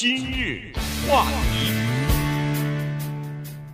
今日话题，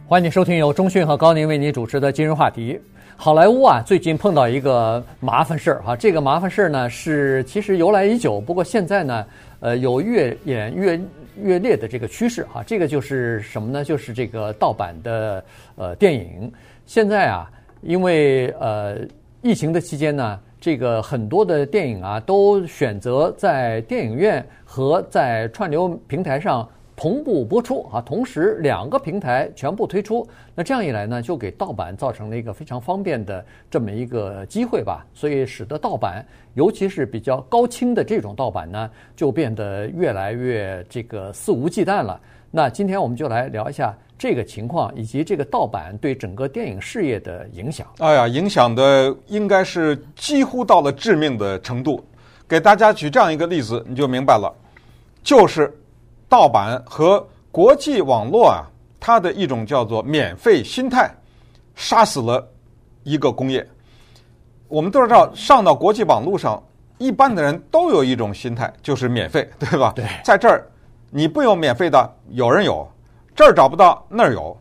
欢迎收听由中讯和高宁为您主持的今日话题。好莱坞啊，最近碰到一个麻烦事儿哈，这个麻烦事儿呢是其实由来已久，不过现在呢，呃，有越演越越烈的这个趋势哈。这个就是什么呢？就是这个盗版的呃电影。现在啊，因为呃疫情的期间呢。这个很多的电影啊，都选择在电影院和在串流平台上同步播出啊，同时两个平台全部推出。那这样一来呢，就给盗版造成了一个非常方便的这么一个机会吧。所以使得盗版，尤其是比较高清的这种盗版呢，就变得越来越这个肆无忌惮了。那今天我们就来聊一下。这个情况以及这个盗版对整个电影事业的影响，哎呀，影响的应该是几乎到了致命的程度。给大家举这样一个例子，你就明白了，就是盗版和国际网络啊，它的一种叫做免费心态，杀死了一个工业。我们都知道，上到国际网络上，一般的人都有一种心态，就是免费，对吧？对，在这儿你不有免费的，有人有。这儿找不到，那儿有，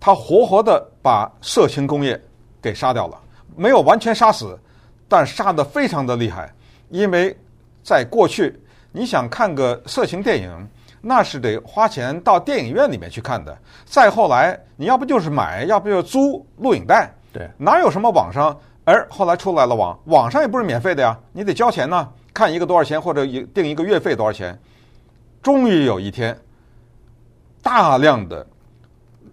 他活活的把色情工业给杀掉了，没有完全杀死，但杀得非常的厉害。因为在过去，你想看个色情电影，那是得花钱到电影院里面去看的。再后来，你要不就是买，要不就租录影带，对，哪有什么网上？而后来出来了网，网上也不是免费的呀，你得交钱呢。看一个多少钱，或者一定一个月费多少钱？终于有一天。大量的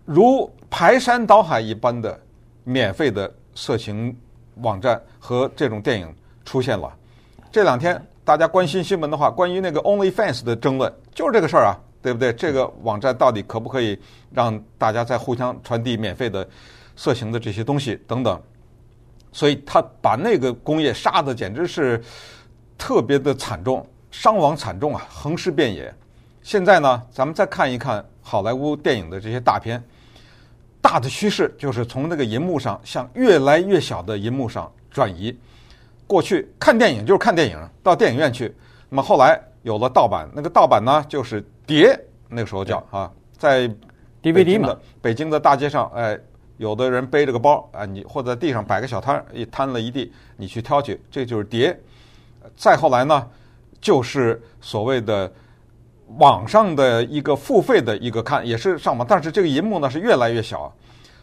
如排山倒海一般的免费的色情网站和这种电影出现了。这两天大家关心新闻的话，关于那个 OnlyFans 的争论就是这个事儿啊，对不对？这个网站到底可不可以让大家在互相传递免费的色情的这些东西等等？所以他把那个工业杀的简直是特别的惨重，伤亡惨重啊，横尸遍野。现在呢，咱们再看一看。好莱坞电影的这些大片，大的趋势就是从那个银幕上向越来越小的银幕上转移。过去看电影就是看电影，到电影院去。那么后来有了盗版，那个盗版呢就是碟，那个时候叫啊，在 DVD 嘛，北京的大街上，哎，有的人背着个包啊，你或者在地上摆个小摊，一摊了一地，你去挑去，这就是碟。再后来呢，就是所谓的。网上的一个付费的一个看也是上网，但是这个银幕呢是越来越小。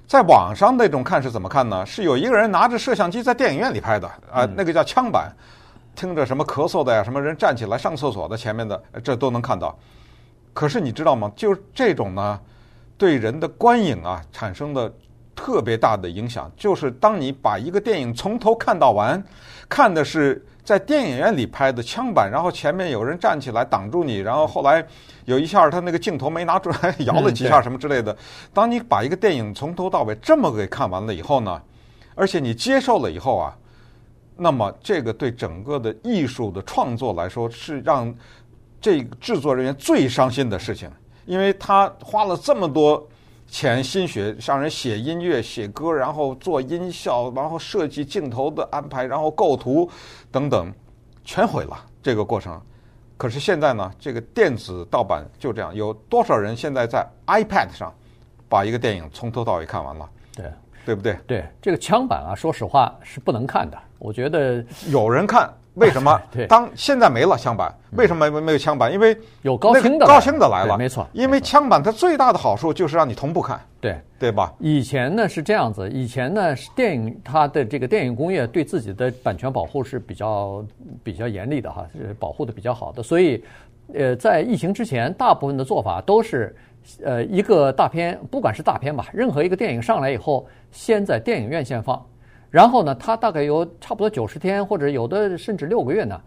在网上那种看是怎么看呢？是有一个人拿着摄像机在电影院里拍的啊，那个叫枪版，听着什么咳嗽的呀，什么人站起来上厕所的前面的，这都能看到。可是你知道吗？就这种呢，对人的观影啊产生的特别大的影响，就是当你把一个电影从头看到完，看的是。在电影院里拍的枪版，然后前面有人站起来挡住你，然后后来有一下他那个镜头没拿出来，摇了几下什么之类的。当你把一个电影从头到尾这么给看完了以后呢，而且你接受了以后啊，那么这个对整个的艺术的创作来说是让这个制作人员最伤心的事情，因为他花了这么多。钱心血，让人写音乐、写歌，然后做音效，然后设计镜头的安排，然后构图等等，全毁了这个过程。可是现在呢，这个电子盗版就这样，有多少人现在在 iPad 上把一个电影从头到尾看完了？对，对不对？对，这个枪版啊，说实话是不能看的。我觉得有人看。为什么？当现在没了枪版，为什么没没有枪版？因为有高清的，高清的来了，没错。因为枪版它最大的好处就是让你同步看，对对吧？以前呢是这样子，以前呢是电影它的这个电影工业对自己的版权保护是比较比较严厉的哈，是保护的比较好的。所以，呃，在疫情之前，大部分的做法都是，呃，一个大片，不管是大片吧，任何一个电影上来以后，先在电影院先放。然后呢，它大概有差不多九十天，或者有的甚至六个月呢，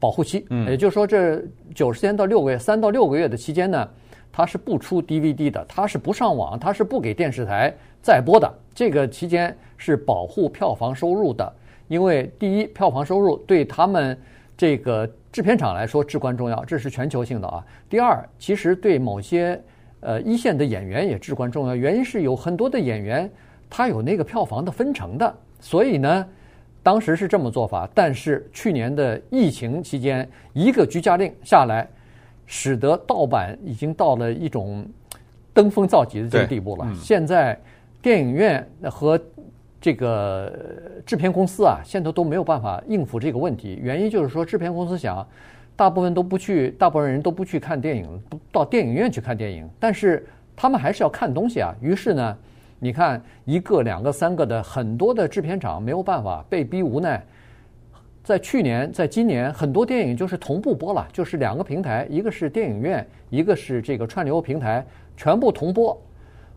保护期。嗯，也就是说，这九十天到六个月，三到六个月的期间呢，它是不出 DVD 的，它是不上网，它是不给电视台再播的。这个期间是保护票房收入的，因为第一，票房收入对他们这个制片厂来说至关重要，这是全球性的啊。第二，其实对某些呃一线的演员也至关重要，原因是有很多的演员他有那个票房的分成的。所以呢，当时是这么做法，但是去年的疫情期间，一个居家令下来，使得盗版已经到了一种登峰造极的这个地步了。现在电影院和这个制片公司啊，现在都没有办法应付这个问题。原因就是说，制片公司想，大部分都不去，大部分人都不去看电影，不到电影院去看电影，但是他们还是要看东西啊。于是呢，你看一个、两个、三个的很多的制片厂没有办法，被逼无奈。在去年，在今年，很多电影就是同步播了，就是两个平台，一个是电影院，一个是这个串流平台，全部同播。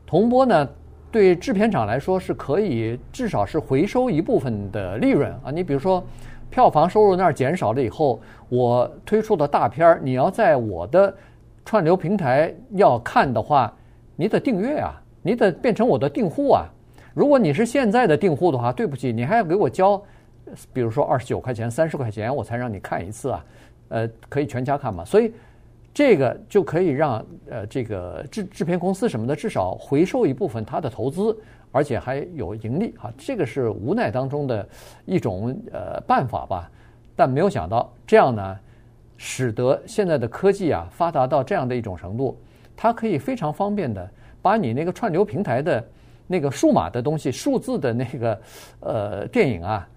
同播呢，对制片厂来说是可以至少是回收一部分的利润啊。你比如说，票房收入那儿减少了以后，我推出的大片儿，你要在我的串流平台要看的话，你得订阅啊，你得变成我的订户啊。如果你是现在的订户的话，对不起，你还要给我交。比如说二十九块钱、三十块钱，我才让你看一次啊，呃，可以全家看嘛。所以这个就可以让呃这个制制片公司什么的至少回收一部分它的投资，而且还有盈利啊。这个是无奈当中的一种呃办法吧。但没有想到这样呢，使得现在的科技啊发达到这样的一种程度，它可以非常方便的把你那个串流平台的那个数码的东西、数字的那个呃电影啊。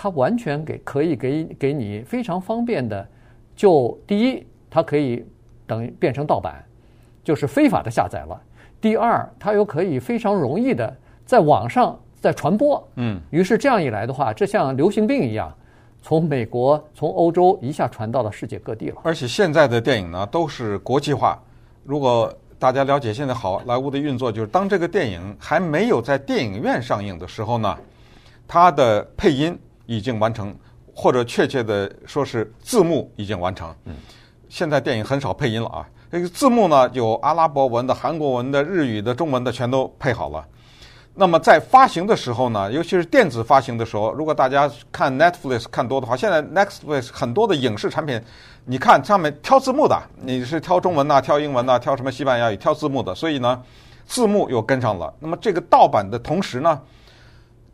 它完全给可以给给你非常方便的，就第一，它可以等于变成盗版，就是非法的下载了。第二，它又可以非常容易的在网上再传播。嗯，于是这样一来的话，这像流行病一样，从美国从欧洲一下传到了世界各地了。而且现在的电影呢都是国际化。如果大家了解现在好莱坞的运作，就是当这个电影还没有在电影院上映的时候呢，它的配音。已经完成，或者确切的说是字幕已经完成。嗯，现在电影很少配音了啊。这个字幕呢，有阿拉伯文的、韩国文的、日语的、中文的，全都配好了。那么在发行的时候呢，尤其是电子发行的时候，如果大家看 Netflix 看多的话，现在 Netflix 很多的影视产品，你看上面挑字幕的，你是挑中文呐、挑英文呐、挑什么西班牙语、挑字幕的，所以呢，字幕又跟上了。那么这个盗版的同时呢，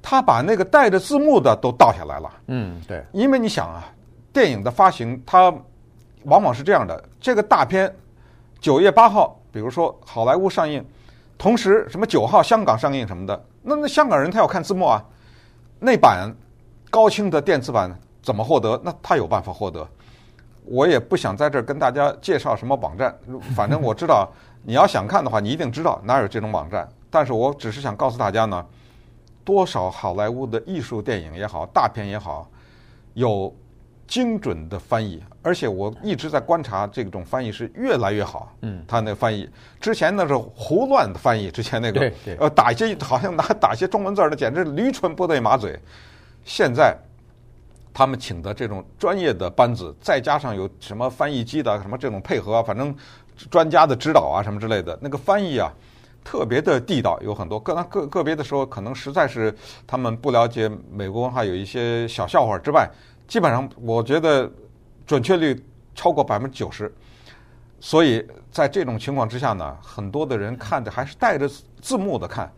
他把那个带着字幕的都盗下来了。嗯，对，因为你想啊，电影的发行它往往是这样的：这个大片九月八号，比如说好莱坞上映，同时什么九号香港上映什么的，那那香港人他要看字幕啊，那版高清的电子版怎么获得？那他有办法获得。我也不想在这儿跟大家介绍什么网站，反正我知道你要想看的话，你一定知道哪有这种网站。但是我只是想告诉大家呢。多少好莱坞的艺术电影也好，大片也好，有精准的翻译，而且我一直在观察这种翻译是越来越好。嗯，他那翻译之前那是胡乱的翻译，之前那个 呃打一些好像拿打一些中文字儿的，简直驴唇不对马嘴。现在他们请的这种专业的班子，再加上有什么翻译机的什么这种配合，反正专家的指导啊什么之类的，那个翻译啊。特别的地道，有很多个个个别的时候，可能实在是他们不了解美国文化，有一些小笑话之外，基本上我觉得准确率超过百分之九十。所以在这种情况之下呢，很多的人看着还是带着字幕的看，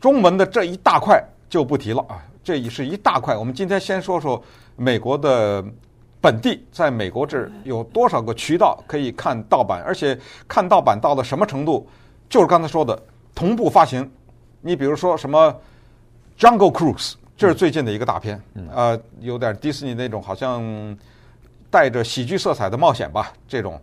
中文的这一大块就不提了啊，这也是一大块。我们今天先说说美国的本地，在美国这有多少个渠道可以看盗版，而且看盗版到了什么程度？就是刚才说的同步发行，你比如说什么《Jungle Cruise》，这是最近的一个大片，呃，有点迪士尼那种好像带着喜剧色彩的冒险吧，这种，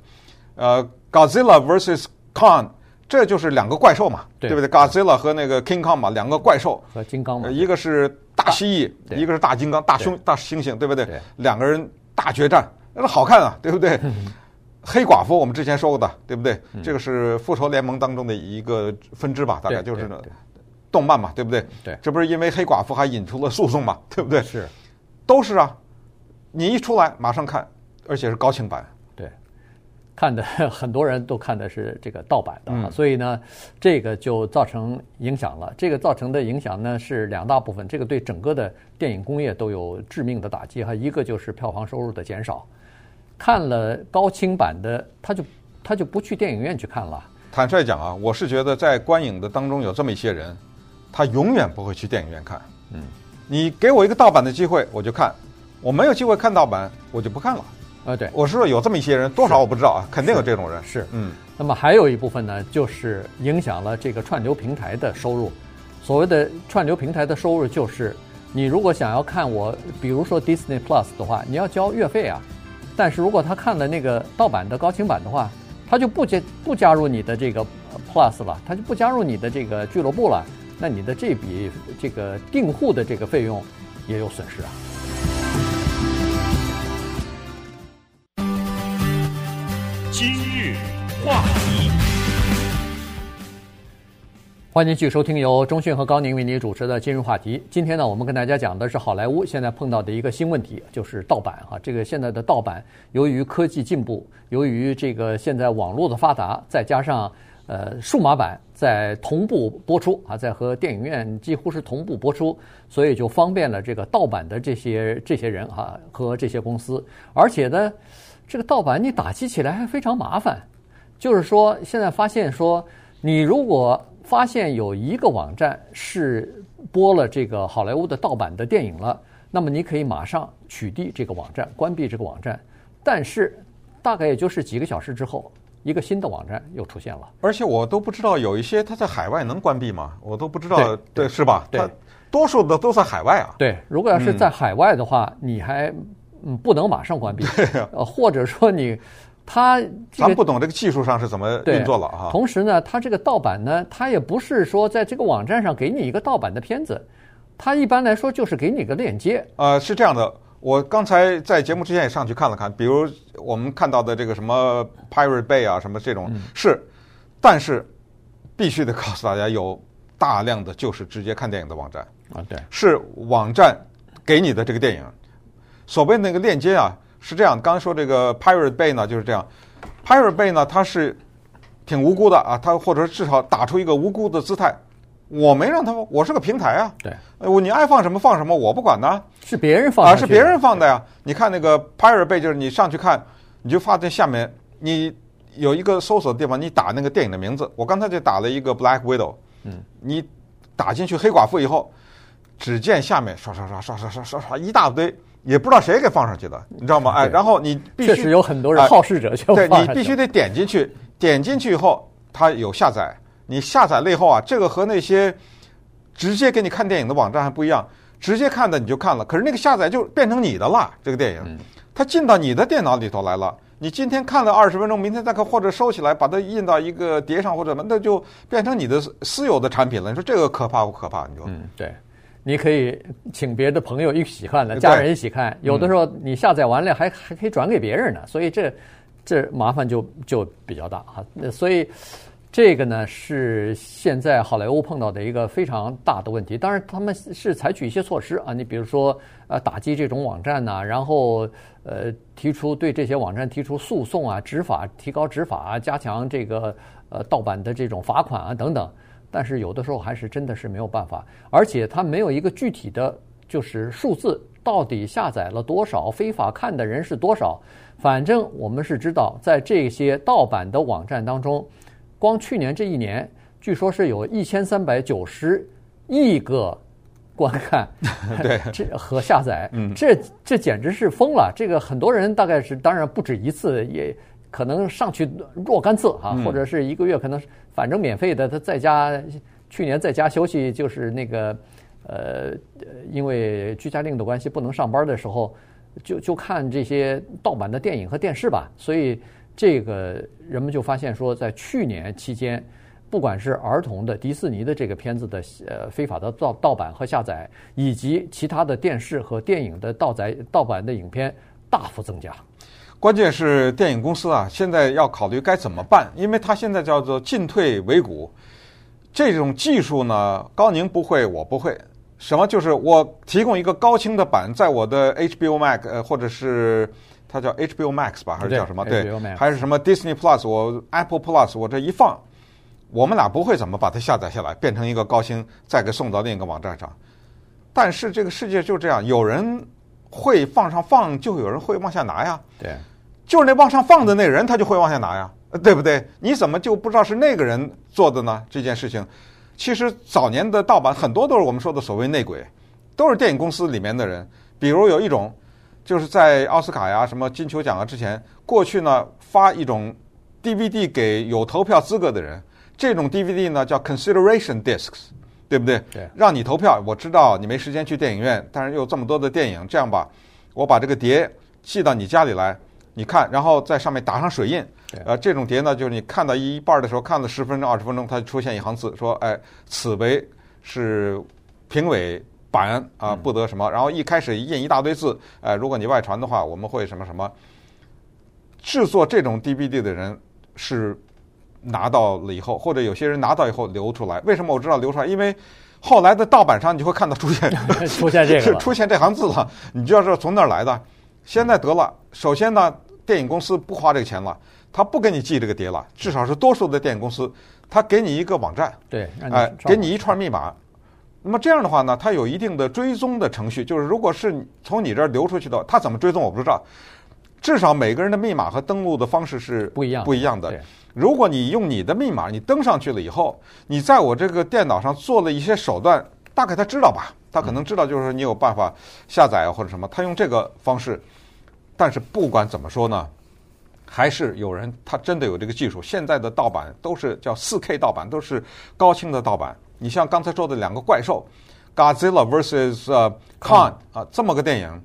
呃，《Godzilla vs Kong》，这就是两个怪兽嘛，对。不对？Godzilla 和那个 King Kong 嘛，两个怪兽，和金刚嘛，一个是大蜥蜴，一个是大金刚、大凶、大猩猩，对不对？两个人大决战，那好看啊，对不对？黑寡妇，我们之前说过的，对不对？嗯、这个是复仇联盟当中的一个分支吧，大概就是动漫嘛，对不对？对，这不是因为黑寡妇还引出了诉讼嘛，对不对？是，都是啊。你一出来马上看，而且是高清版。对，看的很多人都看的是这个盗版的，嗯、所以呢，这个就造成影响了。这个造成的影响呢是两大部分，这个对整个的电影工业都有致命的打击哈。一个就是票房收入的减少。看了高清版的，他就他就不去电影院去看了。坦率讲啊，我是觉得在观影的当中有这么一些人，他永远不会去电影院看。嗯，你给我一个盗版的机会，我就看；我没有机会看盗版，我就不看了。啊，对，我是说有这么一些人，多少我不知道啊，肯定有这种人。是，嗯。那么还有一部分呢，就是影响了这个串流平台的收入。所谓的串流平台的收入，就是你如果想要看我，比如说 Disney Plus 的话，你要交月费啊。但是如果他看了那个盗版的高清版的话，他就不加不加入你的这个 Plus 了，他就不加入你的这个俱乐部了。那你的这笔这个订户的这个费用也有损失啊。今日话题，欢迎继续收听由中讯和高宁为您主持的今日话题。今天呢，我们跟大家讲的是好莱坞现在碰到的一个新问题，就是盗版啊。这个现在的盗版，由于科技进步，由于这个现在网络的发达，再加上呃数码版在同步播出啊，在和电影院几乎是同步播出，所以就方便了这个盗版的这些这些人啊和这些公司，而且呢。这个盗版你打击起来还非常麻烦，就是说现在发现说，你如果发现有一个网站是播了这个好莱坞的盗版的电影了，那么你可以马上取缔这个网站，关闭这个网站。但是大概也就是几个小时之后，一个新的网站又出现了。而且我都不知道有一些它在海外能关闭吗？我都不知道，对，对是吧？对，多数的都在海外啊。对，如果要是在海外的话，嗯、你还。嗯，不能马上关闭，呃，或者说你，他、这个，咱不懂这个技术上是怎么运作了哈。同时呢，它这个盗版呢，它也不是说在这个网站上给你一个盗版的片子，它一般来说就是给你个链接。呃，是这样的，我刚才在节目之前也上去看了看，比如我们看到的这个什么 Pirate Bay 啊，什么这种、嗯、是，但是必须得告诉大家，有大量的就是直接看电影的网站啊，对，是网站给你的这个电影。所谓那个链接啊，是这样。刚才说这个 Pirate Bay 呢，就是这样。Pirate Bay 呢，它是挺无辜的啊，它或者至少打出一个无辜的姿态。我没让他，我是个平台啊。对。我你爱放什么放什么，我不管呢。是别人放啊，是别人放的呀。你看那个 Pirate Bay，就是你上去看，你就发在下面，你有一个搜索的地方，你打那个电影的名字。我刚才就打了一个 Black Widow。嗯。你打进去黑寡妇以后，只见下面刷刷刷刷刷刷刷刷一大堆。也不知道谁给放上去的，你知道吗？哎，然后你必须确实有很多人好事者就对，你必须得点进去，点进去以后它有下载，你下载了以后啊，这个和那些直接给你看电影的网站还不一样，直接看的你就看了，可是那个下载就变成你的了，这个电影，它进到你的电脑里头来了。你今天看了二十分钟，明天再看，或者收起来把它印到一个碟上或者什么，那就变成你的私有的产品了。你说这个可怕不可怕？你说？嗯，对。你可以请别的朋友一起看了，家人一起看。有的时候你下载完了还还可以转给别人呢，所以这这麻烦就就比较大哈。所以这个呢是现在好莱坞碰到的一个非常大的问题。当然他们是采取一些措施啊，你比如说呃打击这种网站呐，然后呃提出对这些网站提出诉讼啊，执法提高执法啊，加强这个呃盗版的这种罚款啊等等。但是有的时候还是真的是没有办法，而且它没有一个具体的就是数字，到底下载了多少，非法看的人是多少。反正我们是知道，在这些盗版的网站当中，光去年这一年，据说是有一千三百九十亿个观看，对，这和下载，这这简直是疯了。这个很多人大概是当然不止一次，也可能上去若干次啊，或者是一个月可能。反正免费的，他在家去年在家休息，就是那个呃，因为居家令的关系不能上班的时候，就就看这些盗版的电影和电视吧。所以这个人们就发现说，在去年期间，不管是儿童的迪士尼的这个片子的呃非法的盗盗版和下载，以及其他的电视和电影的盗载盗版的影片大幅增加。关键是电影公司啊，现在要考虑该怎么办，因为它现在叫做进退维谷。这种技术呢，高宁不会，我不会。什么？就是我提供一个高清的版，在我的 HBO Max 呃，或者是它叫 HBO Max 吧，还是叫什么？对，对还是什么 Disney Plus？我 Apple Plus，我这一放，我们俩不会怎么把它下载下来，变成一个高清，再给送到另一个网站上。但是这个世界就这样，有人会放上放，就有人会往下拿呀。对。就是那往上放的那人，他就会往下拿呀，对不对？你怎么就不知道是那个人做的呢？这件事情，其实早年的盗版很多都是我们说的所谓内鬼，都是电影公司里面的人。比如有一种，就是在奥斯卡呀、什么金球奖啊之前，过去呢发一种 DVD 给有投票资格的人，这种 DVD 呢叫 consideration discs，对不对？对，让你投票。我知道你没时间去电影院，但是又这么多的电影，这样吧，我把这个碟寄到你家里来，你看，然后在上面打上水印。呃，这种碟呢，就是你看到一半的时候，看了十分钟、二十分钟，它就出现一行字，说：“哎，此为是评委版啊，不得什么。”然后一开始印一大堆字，哎，如果你外传的话，我们会什么什么。制作这种 DVD 的人是拿到了以后，或者有些人拿到以后流出来。为什么我知道流出来？因为后来的盗版上你就会看到出现 出现这个 出现这行字了，你就要知道从哪儿来的。现在得了，首先呢，电影公司不花这个钱了。他不给你寄这个碟了，至少是多数的电影公司，他给你一个网站，对，哎，给你一串密码。那么这样的话呢，它有一定的追踪的程序，就是如果是从你这儿流出去的，它怎么追踪我不知道。至少每个人的密码和登录的方式是不一样不一样的。如果你用你的密码，你登上去了以后，你在我这个电脑上做了一些手段，大概他知道吧？他可能知道，就是你有办法下载或者什么，他用这个方式。但是不管怎么说呢？还是有人他真的有这个技术。现在的盗版都是叫四 K 盗版，都是高清的盗版。你像刚才说的两个怪兽，Godzilla vs. 呃 Kong 啊，这么个电影，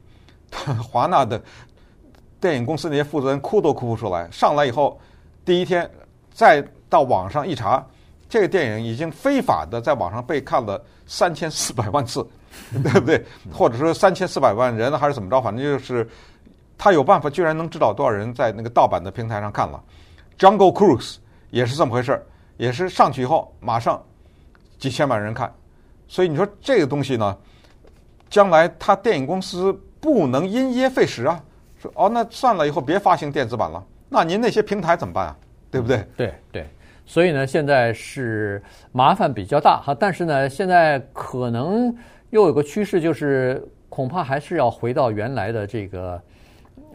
华纳的电影公司那些负责人哭都哭不出来。上来以后，第一天再到网上一查，这个电影已经非法的在网上被看了三千四百万次，对不对？或者说三千四百万人还是怎么着？反正就是。他有办法，居然能知道多少人在那个盗版的平台上看了。Jungle Cruise 也是这么回事儿，也是上去以后马上几千万人看。所以你说这个东西呢，将来他电影公司不能因噎废食啊。说哦，那算了，以后别发行电子版了。那您那些平台怎么办啊？对不对？对对。所以呢，现在是麻烦比较大哈，但是呢，现在可能又有个趋势，就是恐怕还是要回到原来的这个。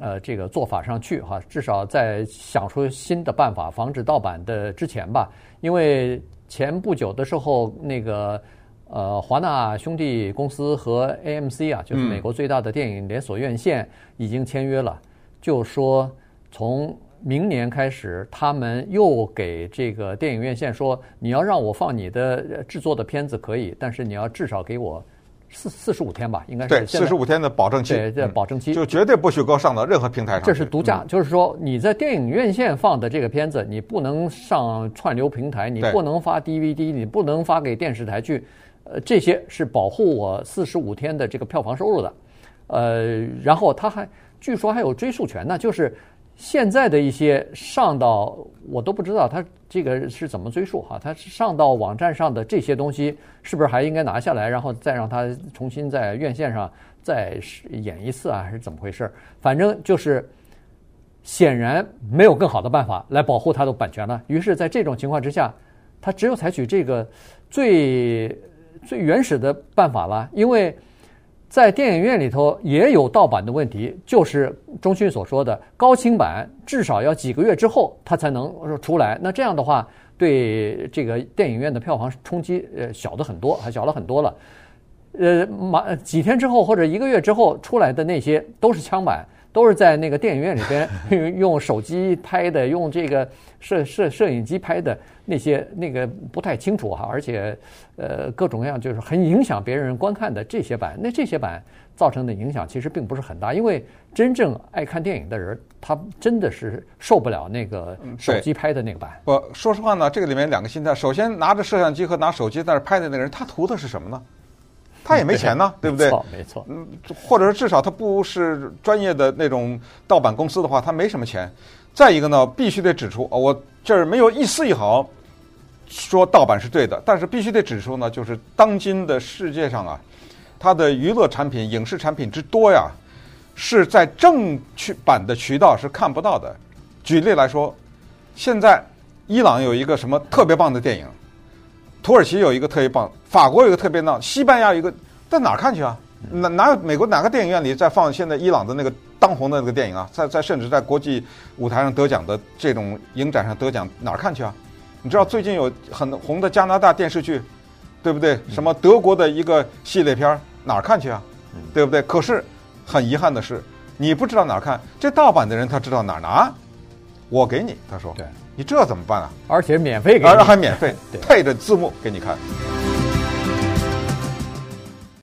呃，这个做法上去哈，至少在想出新的办法防止盗版的之前吧。因为前不久的时候，那个呃华纳兄弟公司和 AMC 啊，就是美国最大的电影连锁院线已经签约了，就说从明年开始，他们又给这个电影院线说，你要让我放你的制作的片子可以，但是你要至少给我。四四十五天吧，应该是对四十五天的保证期，对，这保证期、嗯、就绝对不许给上到任何平台上。这是独家，嗯、就是说你在电影院线放的这个片子，你不能上串流平台，你不能发 DVD，你不能发给电视台去。呃，这些是保护我四十五天的这个票房收入的。呃，然后他还据说还有追诉权呢，就是。现在的一些上到我都不知道他这个是怎么追溯哈，他上到网站上的这些东西是不是还应该拿下来，然后再让他重新在院线上再演一次啊，还是怎么回事？反正就是显然没有更好的办法来保护他的版权了。于是，在这种情况之下，他只有采取这个最最原始的办法了，因为。在电影院里头也有盗版的问题，就是中迅所说的高清版至少要几个月之后它才能出来。那这样的话，对这个电影院的票房冲击呃小的很多，还小了很多了。呃，马几天之后或者一个月之后出来的那些都是枪版。都是在那个电影院里边 用手机拍的，用这个摄摄摄影机拍的那些那个不太清楚哈，而且呃各种各样就是很影响别人观看的这些版，那这些版造成的影响其实并不是很大，因为真正爱看电影的人，他真的是受不了那个手机拍的那个版。我说实话呢，这个里面两个心态，首先拿着摄像机和拿手机在那拍的那个人，他图的是什么呢？他也没钱呢，对，对不对？没错，没错。嗯，或者说至少他不是专业的那种盗版公司的话，他没什么钱。再一个呢，必须得指出，我这儿没有一丝一毫说盗版是对的，但是必须得指出呢，就是当今的世界上啊，它的娱乐产品、影视产品之多呀，是在正渠版的渠道是看不到的。举例来说，现在伊朗有一个什么特别棒的电影。土耳其有一个特别棒，法国有一个特别棒，西班牙有一个，在哪儿看去啊？哪哪有美国哪个电影院里在放现在伊朗的那个当红的那个电影啊？在在甚至在国际舞台上得奖的这种影展上得奖，哪儿看去啊？你知道最近有很红的加拿大电视剧，对不对？什么德国的一个系列片，哪儿看去啊？对不对？可是很遗憾的是，你不知道哪儿看，这盗版的人他知道哪儿拿，我给你，他说，对，你这怎么办啊？而且免费给你，而还免费配着字幕给你看。